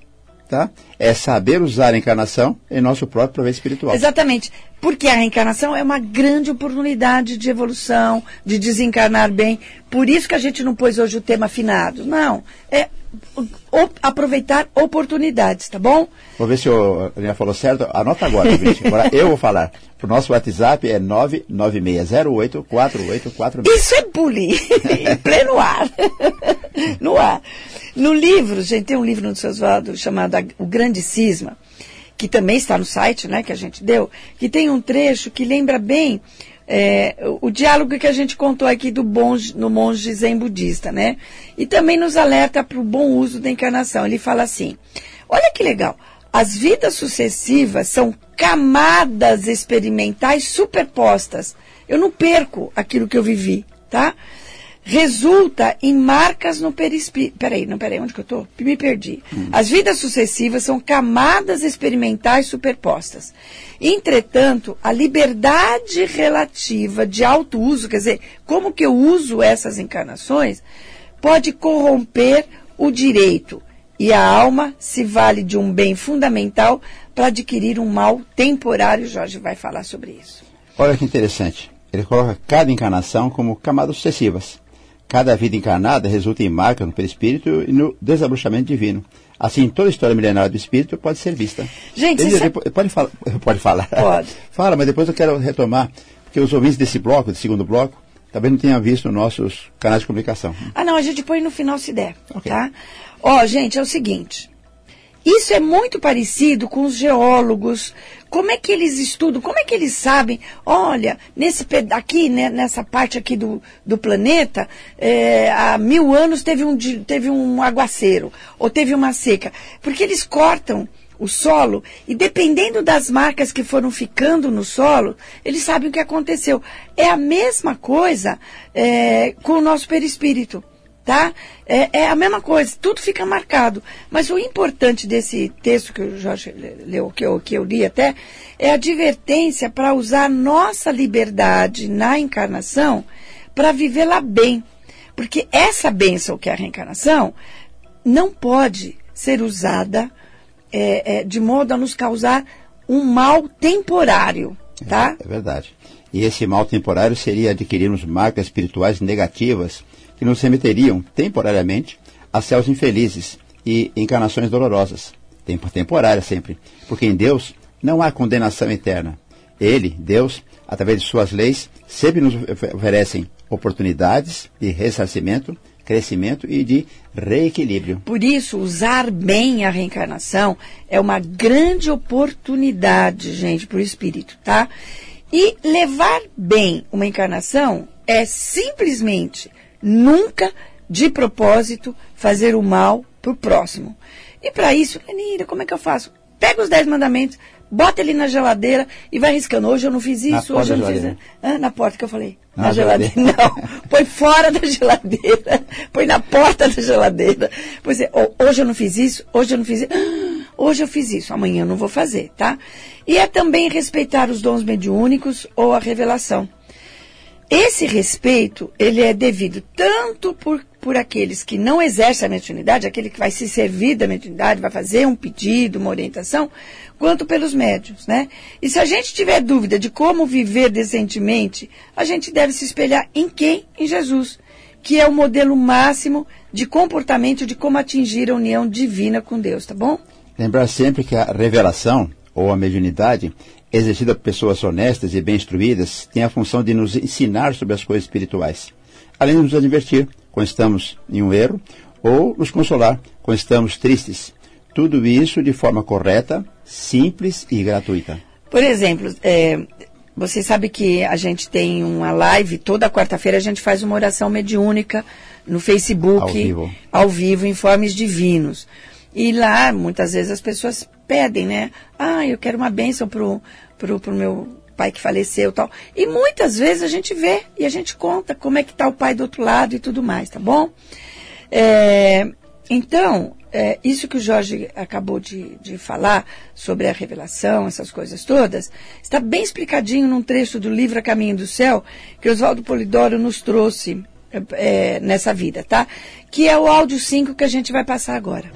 Tá? É saber usar a encarnação em nosso próprio proveito espiritual. Exatamente. Porque a reencarnação é uma grande oportunidade de evolução, de desencarnar bem. Por isso que a gente não pôs hoje o tema finado. Não. É aproveitar oportunidades, tá bom? Vou ver se o Leonel falou certo. Anota agora, ouvinte. Agora eu vou falar. O nosso WhatsApp é 996084846. Isso é bullying. em pleno ar. no ar. No livro, gente, tem um livro no seu Oswaldo chamado O Grande Cisma, que também está no site, né, que a gente deu, que tem um trecho que lembra bem é, o diálogo que a gente contou aqui do monge, no monge zen budista, né? E também nos alerta para o bom uso da encarnação. Ele fala assim: olha que legal, as vidas sucessivas são camadas experimentais superpostas. Eu não perco aquilo que eu vivi, tá? Resulta em marcas no perispírito. Peraí, não, peraí, onde que eu estou? Me perdi. Hum. As vidas sucessivas são camadas experimentais superpostas. Entretanto, a liberdade relativa de alto uso, quer dizer, como que eu uso essas encarnações, pode corromper o direito. E a alma se vale de um bem fundamental para adquirir um mal temporário. Jorge vai falar sobre isso. Olha que interessante. Ele coloca cada encarnação como camadas sucessivas. Cada vida encarnada resulta em marca no perispírito e no desabrochamento divino. Assim, toda a história milenária do espírito pode ser vista. Gente, sabe... pode, falar, pode falar. Pode. Fala, mas depois eu quero retomar, porque os ouvintes desse bloco, desse segundo bloco, talvez não tenham visto nossos canais de comunicação. Ah, não, a gente põe no final se der, okay. tá? Ó, gente, é o seguinte. Isso é muito parecido com os geólogos. Como é que eles estudam? Como é que eles sabem? Olha, nesse aqui, né, nessa parte aqui do, do planeta, é, há mil anos teve um, teve um aguaceiro ou teve uma seca, porque eles cortam o solo e dependendo das marcas que foram ficando no solo, eles sabem o que aconteceu. É a mesma coisa é, com o nosso perispírito tá? É, é, a mesma coisa, tudo fica marcado. Mas o importante desse texto que o Jorge leu, que eu, que eu li até, é a advertência para usar nossa liberdade na encarnação para vivê-la bem. Porque essa bênção que é a reencarnação não pode ser usada é, é, de modo a nos causar um mal temporário, tá? É, é verdade. E esse mal temporário seria adquirirmos marcas espirituais negativas que nos remeteriam, temporariamente, a céus infelizes e encarnações dolorosas. Tempo temporária sempre. Porque em Deus não há condenação eterna. Ele, Deus, através de suas leis, sempre nos oferecem oportunidades de ressarcimento, crescimento e de reequilíbrio. Por isso, usar bem a reencarnação é uma grande oportunidade, gente, para o espírito, tá? E levar bem uma encarnação é simplesmente nunca de propósito fazer o mal para o próximo. E para isso, Lenira, como é que eu faço? Pega os dez mandamentos, bota ele na geladeira e vai riscando. Hoje eu não fiz isso, na hoje eu não fiz isso. Ah, na porta que eu falei. Na, na geladeira. geladeira. Não, põe fora da geladeira, põe na porta da geladeira. Pois é, hoje eu não fiz isso, hoje eu não fiz isso. Hoje eu fiz isso, amanhã eu não vou fazer, tá? E é também respeitar os dons mediúnicos ou a revelação. Esse respeito, ele é devido tanto por, por aqueles que não exercem a mediunidade, aquele que vai se servir da mediunidade, vai fazer um pedido, uma orientação, quanto pelos médios, né? E se a gente tiver dúvida de como viver decentemente, a gente deve se espelhar em quem? Em Jesus, que é o modelo máximo de comportamento de como atingir a união divina com Deus, tá bom? Lembrar sempre que a revelação, ou a mediunidade, exercida por pessoas honestas e bem instruídas, tem a função de nos ensinar sobre as coisas espirituais, além de nos advertir quando estamos em um erro ou nos consolar quando estamos tristes. Tudo isso de forma correta, simples e gratuita. Por exemplo, é, você sabe que a gente tem uma live, toda quarta-feira a gente faz uma oração mediúnica no Facebook, ao vivo, ao vivo Informes Divinos. E lá, muitas vezes, as pessoas pedem, né? Ah, eu quero uma bênção pro, pro, pro meu pai que faleceu tal. E muitas vezes a gente vê e a gente conta como é que está o pai do outro lado e tudo mais, tá bom? É, então, é, isso que o Jorge acabou de, de falar sobre a revelação, essas coisas todas, está bem explicadinho num trecho do livro A Caminho do Céu, que Oswaldo Polidoro nos trouxe é, nessa vida, tá? Que é o áudio 5 que a gente vai passar agora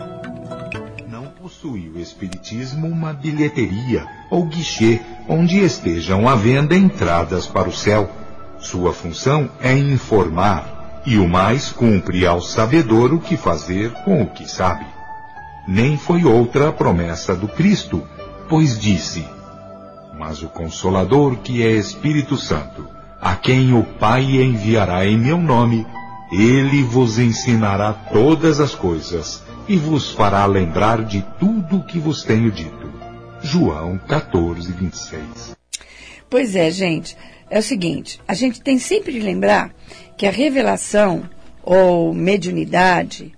possui o Espiritismo uma bilheteria ou guichê onde estejam à venda entradas para o céu. Sua função é informar, e o mais cumpre ao sabedor o que fazer com o que sabe. Nem foi outra a promessa do Cristo, pois disse: Mas o Consolador, que é Espírito Santo, a quem o Pai enviará em meu nome, ele vos ensinará todas as coisas e vos fará lembrar de tudo o que vos tenho dito. João 14, 26. Pois é, gente. É o seguinte: a gente tem sempre de lembrar que a revelação ou mediunidade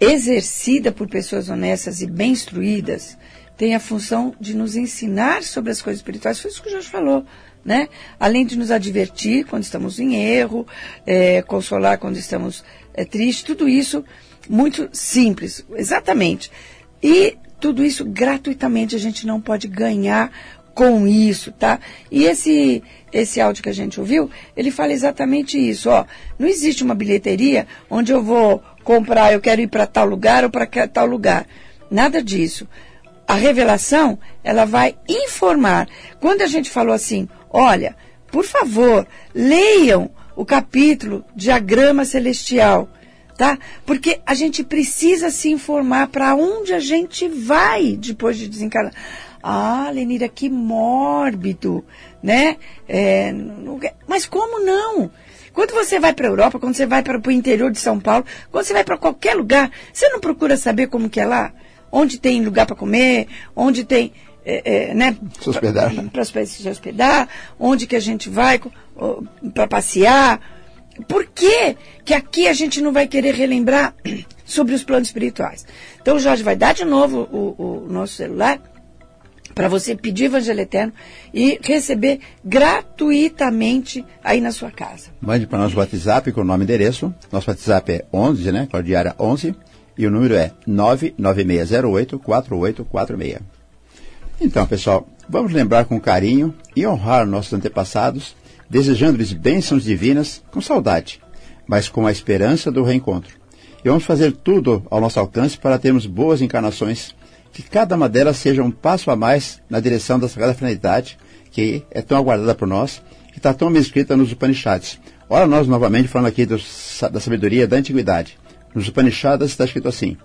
exercida por pessoas honestas e bem instruídas tem a função de nos ensinar sobre as coisas espirituais. Foi isso que o Jorge falou. Né? Além de nos advertir quando estamos em erro, é, consolar quando estamos é, tristes, tudo isso muito simples, exatamente. E tudo isso gratuitamente a gente não pode ganhar com isso, tá? E esse esse áudio que a gente ouviu, ele fala exatamente isso, ó. Não existe uma bilheteria onde eu vou comprar, eu quero ir para tal lugar ou para tal lugar. Nada disso. A revelação, ela vai informar. Quando a gente falou assim, olha, por favor, leiam o capítulo Diagrama Celestial, tá? Porque a gente precisa se informar para onde a gente vai depois de desencarnar. Ah, Lenira, que mórbido, né? É, não, mas como não? Quando você vai para a Europa, quando você vai para o interior de São Paulo, quando você vai para qualquer lugar, você não procura saber como que é lá? Onde tem lugar para comer, onde tem, é, é, né? Se hospedar. Para se hospedar, onde que a gente vai para passear. Por que, que aqui a gente não vai querer relembrar sobre os planos espirituais? Então o Jorge vai dar de novo o, o nosso celular para você pedir Evangelho Eterno e receber gratuitamente aí na sua casa. Mande para nosso WhatsApp com o nome e endereço. Nosso WhatsApp é 11, né? Cordiária 11. E o número é 99608-4846. Então, pessoal, vamos lembrar com carinho e honrar nossos antepassados, desejando-lhes bênçãos divinas com saudade, mas com a esperança do reencontro. E vamos fazer tudo ao nosso alcance para termos boas encarnações que cada uma delas seja um passo a mais na direção da Sagrada Finalidade, que é tão aguardada por nós, que está tão bem escrita nos Upanishads. Ora, nós novamente falando aqui dos, da sabedoria da antiguidade. Nos Upanishads está escrito assim: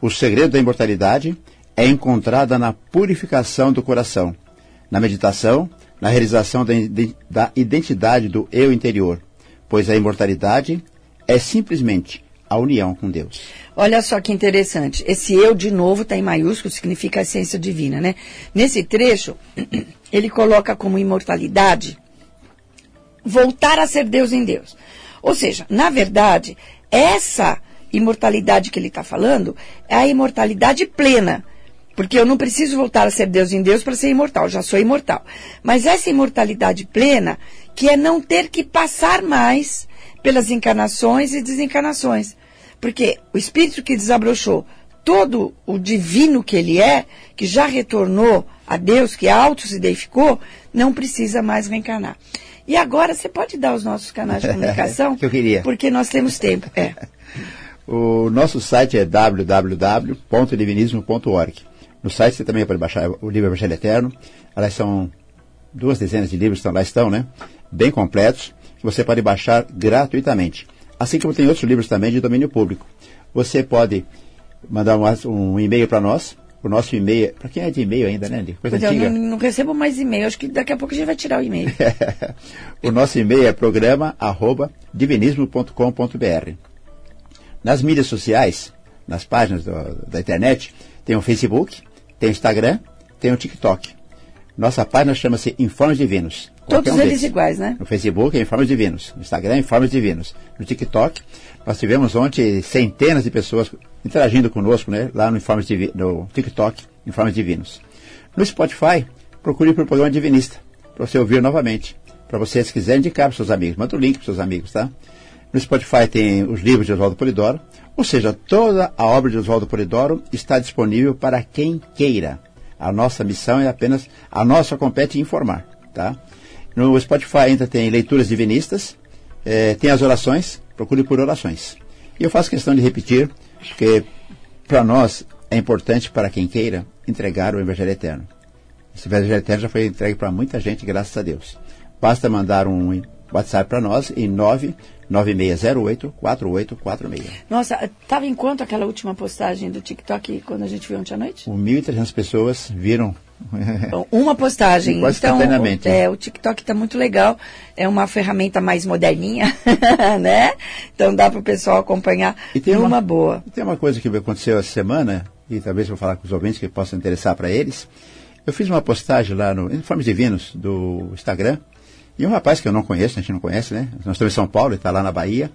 O segredo da imortalidade é encontrada na purificação do coração, na meditação, na realização da, da identidade do eu interior, pois a imortalidade é simplesmente a união com Deus. Olha só que interessante. Esse eu, de novo, está em maiúsculo, significa a essência divina, né? Nesse trecho, ele coloca como imortalidade voltar a ser Deus em Deus. Ou seja, na verdade, essa imortalidade que ele está falando é a imortalidade plena. Porque eu não preciso voltar a ser Deus em Deus para ser imortal, já sou imortal. Mas essa imortalidade plena, que é não ter que passar mais pelas encarnações e desencarnações. Porque o espírito que desabrochou todo o divino que ele é, que já retornou a Deus, que auto se deificou, não precisa mais reencarnar. E agora você pode dar os nossos canais de comunicação? que eu queria. Porque nós temos tempo. É. o nosso site é www.divinismo.org. No site você também pode baixar o livro Evangelho Eterno. Elas são duas dezenas de livros que lá estão, né? Bem completos que você pode baixar gratuitamente. Assim como tem outros livros também de domínio público. Você pode mandar um, um e-mail para nós. O nosso e-mail, para quem é de e-mail ainda, né, Coisa antiga. Eu não, não, recebo mais e-mail, acho que daqui a pouco a gente vai tirar o e-mail. o nosso e-mail é programa@divinismo.com.br. Nas mídias sociais, nas páginas do, da internet, tem o Facebook, tem o Instagram, tem o TikTok. Nossa página chama-se Informes Divinos. Todos um eles deles. iguais, né? No Facebook é Informes Divinos. No Instagram é Informes Divinos. No TikTok, nós tivemos ontem centenas de pessoas interagindo conosco, né? Lá no, Informes Divi no TikTok, Informes Divinos. No Spotify, procure por programa Divinista, para você ouvir novamente. Para você, se quiser, indicar para seus amigos. Manda o link para seus amigos, tá? No Spotify tem os livros de Oswaldo Polidoro. Ou seja, toda a obra de Oswaldo Polidoro está disponível para quem queira. A nossa missão é apenas, a nossa compete informar, tá? No Spotify ainda tem leituras divinistas, é, tem as orações, procure por orações. E eu faço questão de repetir, que para nós é importante, para quem queira, entregar o Evangelho Eterno. Esse Evangelho Eterno já foi entregue para muita gente, graças a Deus. Basta mandar um WhatsApp para nós em 99608-4846. Nossa, estava em quanto aquela última postagem do TikTok quando a gente viu ontem à noite? 1.300 pessoas viram uma postagem. Quase então, é, o TikTok está muito legal. É uma ferramenta mais moderninha, né? Então dá para o pessoal acompanhar e tem uma, uma boa. Tem uma coisa que aconteceu essa semana, e talvez vou falar com os ouvintes que possa interessar para eles. Eu fiz uma postagem lá no Informes Divinos do Instagram, e um rapaz que eu não conheço, a gente não conhece, né? Nós estamos em São Paulo, ele está lá na Bahia.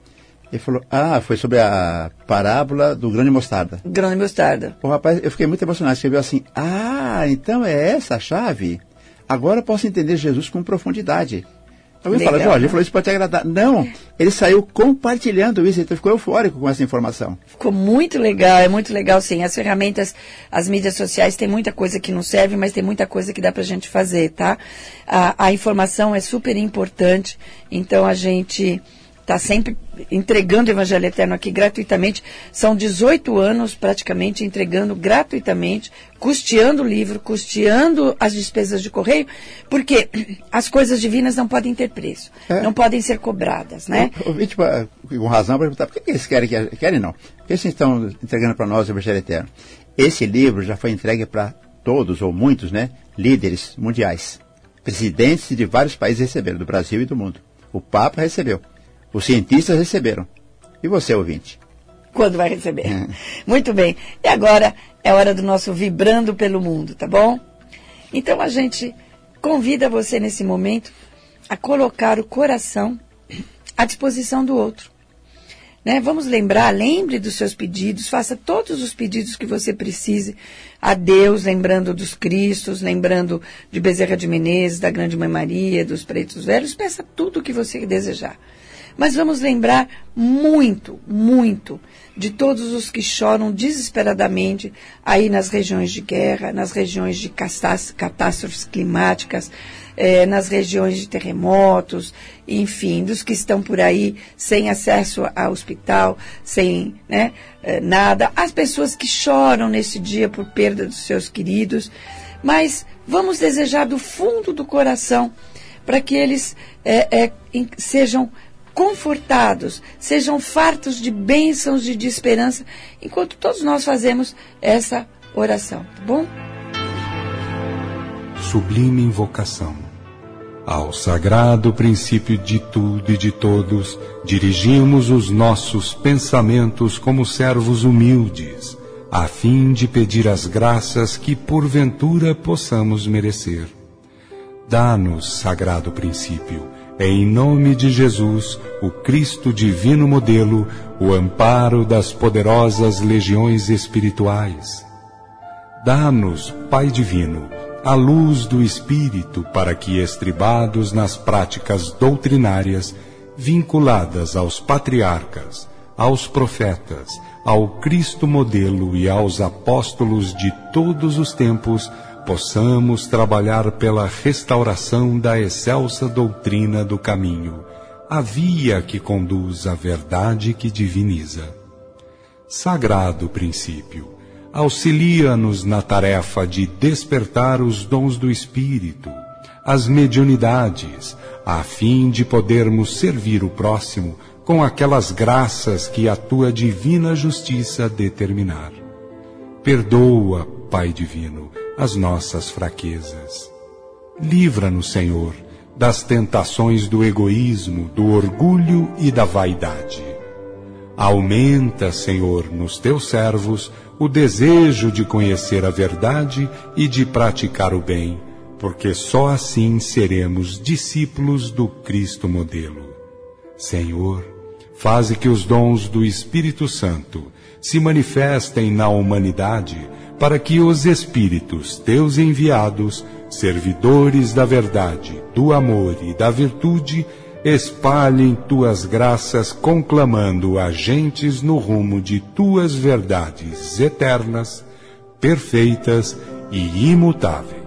Ele falou, ah, foi sobre a parábola do grão de mostarda. Grão de mostarda. O rapaz, eu fiquei muito emocionado, escreveu assim, ah, então é essa a chave? Agora posso entender Jesus com profundidade. Alguém fala, Jorge, ele falou isso pode te agradar. Não, ele saiu compartilhando isso, então ficou eufórico com essa informação. Ficou muito legal, é muito legal sim. As ferramentas, as mídias sociais, tem muita coisa que não serve, mas tem muita coisa que dá pra gente fazer, tá? A, a informação é super importante, então a gente está sempre entregando o Evangelho Eterno aqui gratuitamente. São 18 anos praticamente entregando gratuitamente, custeando o livro, custeando as despesas de correio, porque as coisas divinas não podem ter preço, é. não podem ser cobradas, né? Eu, tipo, com razão para perguntar, por que eles querem? Querem não? Por que eles estão entregando para nós o Evangelho Eterno? Esse livro já foi entregue para todos, ou muitos, né, líderes mundiais. Presidentes de vários países receberam, do Brasil e do mundo. O Papa recebeu. Os cientistas receberam. E você, ouvinte? Quando vai receber? É. Muito bem. E agora é hora do nosso Vibrando pelo Mundo, tá bom? Então a gente convida você nesse momento a colocar o coração à disposição do outro. Né? Vamos lembrar, lembre dos seus pedidos, faça todos os pedidos que você precise a Deus, lembrando dos Cristos, lembrando de Bezerra de Menezes, da Grande Mãe Maria, dos Pretos Velhos, peça tudo o que você desejar. Mas vamos lembrar muito, muito de todos os que choram desesperadamente aí nas regiões de guerra, nas regiões de catástrofes climáticas, eh, nas regiões de terremotos, enfim, dos que estão por aí sem acesso a hospital, sem né, eh, nada, as pessoas que choram nesse dia por perda dos seus queridos. Mas vamos desejar do fundo do coração para que eles eh, sejam confortados, sejam fartos de bênçãos e de esperança, enquanto todos nós fazemos essa oração, tá bom? Sublime invocação. Ao sagrado princípio de tudo e de todos, dirigimos os nossos pensamentos como servos humildes, a fim de pedir as graças que porventura possamos merecer. Dá-nos, sagrado princípio, em nome de Jesus, o Cristo divino modelo, o amparo das poderosas legiões espirituais. Dá-nos, Pai divino, a luz do Espírito para que, estribados nas práticas doutrinárias, vinculadas aos patriarcas, aos profetas, ao Cristo modelo e aos apóstolos de todos os tempos, possamos trabalhar pela restauração da excelsa doutrina do caminho, a via que conduz à verdade que diviniza. Sagrado princípio, auxilia-nos na tarefa de despertar os dons do Espírito, as mediunidades, a fim de podermos servir o próximo com aquelas graças que a tua divina justiça determinar. Perdoa, Pai Divino, as nossas fraquezas. Livra-nos, Senhor, das tentações do egoísmo, do orgulho e da vaidade. Aumenta, Senhor, nos teus servos o desejo de conhecer a verdade e de praticar o bem, porque só assim seremos discípulos do Cristo modelo. Senhor, faze que os dons do Espírito Santo se manifestem na humanidade para que os Espíritos, teus enviados, servidores da verdade, do amor e da virtude, espalhem tuas graças, conclamando agentes no rumo de tuas verdades eternas, perfeitas e imutáveis.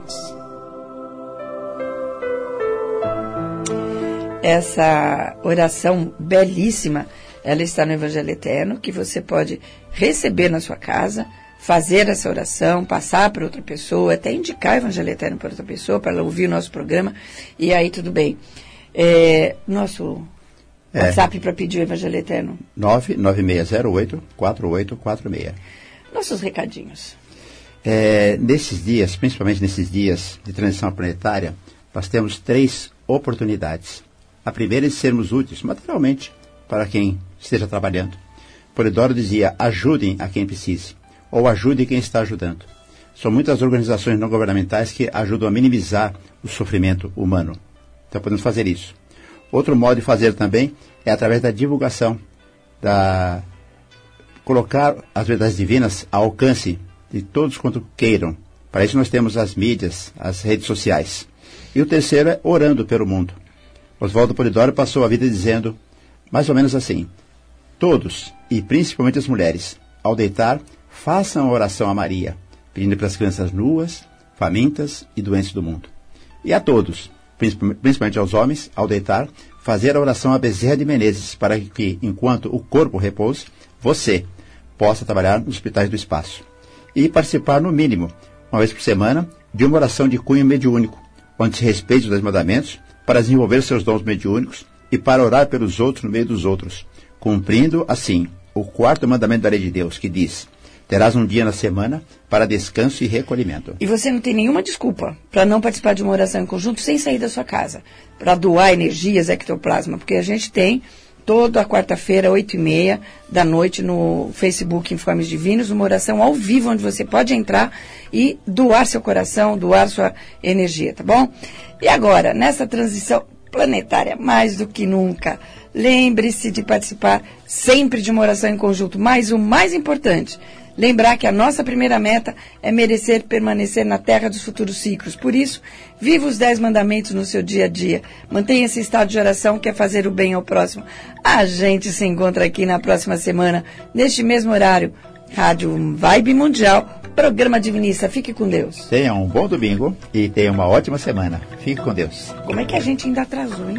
Essa oração belíssima, ela está no Evangelho Eterno, que você pode receber na sua casa fazer essa oração, passar para outra pessoa, até indicar o Evangelho Eterno para outra pessoa, para ela ouvir o nosso programa, e aí tudo bem. É, nosso é. WhatsApp para pedir o Evangelho Eterno. 99608-4846. Nossos recadinhos. É, nesses dias, principalmente nesses dias de transição planetária, nós temos três oportunidades. A primeira é de sermos úteis materialmente para quem esteja trabalhando. Polidoro dizia: ajudem a quem precise ou ajude quem está ajudando. são muitas organizações não governamentais que ajudam a minimizar o sofrimento humano. Então podemos fazer isso. Outro modo de fazer também é através da divulgação, da colocar as verdades divinas ao alcance de todos quanto queiram. Para isso nós temos as mídias, as redes sociais. E o terceiro é orando pelo mundo. Oswaldo Polidoro passou a vida dizendo mais ou menos assim: Todos, e principalmente as mulheres, ao deitar, façam a oração a Maria, pedindo para as crianças nuas, famintas e doentes do mundo. E a todos, principalmente aos homens, ao deitar, fazer a oração a Bezerra de Menezes, para que, enquanto o corpo repousa, você possa trabalhar nos hospitais do espaço. E participar, no mínimo, uma vez por semana, de uma oração de cunho mediúnico, onde se respeite os dez mandamentos, para desenvolver seus dons mediúnicos e para orar pelos outros no meio dos outros, cumprindo, assim, o quarto mandamento da lei de Deus, que diz: Terás um dia na semana para descanso e recolhimento. E você não tem nenhuma desculpa para não participar de uma oração em conjunto sem sair da sua casa, para doar energias ectoplasma, porque a gente tem toda quarta-feira, oito e meia da noite, no Facebook Informes Divinos, uma oração ao vivo, onde você pode entrar e doar seu coração, doar sua energia, tá bom? E agora, nessa transição planetária, mais do que nunca, lembre-se de participar sempre de uma oração em conjunto, mas o mais importante, Lembrar que a nossa primeira meta é merecer permanecer na terra dos futuros ciclos. Por isso, viva os dez mandamentos no seu dia a dia. Mantenha esse estado de oração que é fazer o bem ao próximo. A gente se encontra aqui na próxima semana, neste mesmo horário. Rádio Vibe Mundial, programa Divinista. Fique com Deus. Tenha um bom domingo e tenha uma ótima semana. Fique com Deus. Como é que a gente ainda atrasou, hein?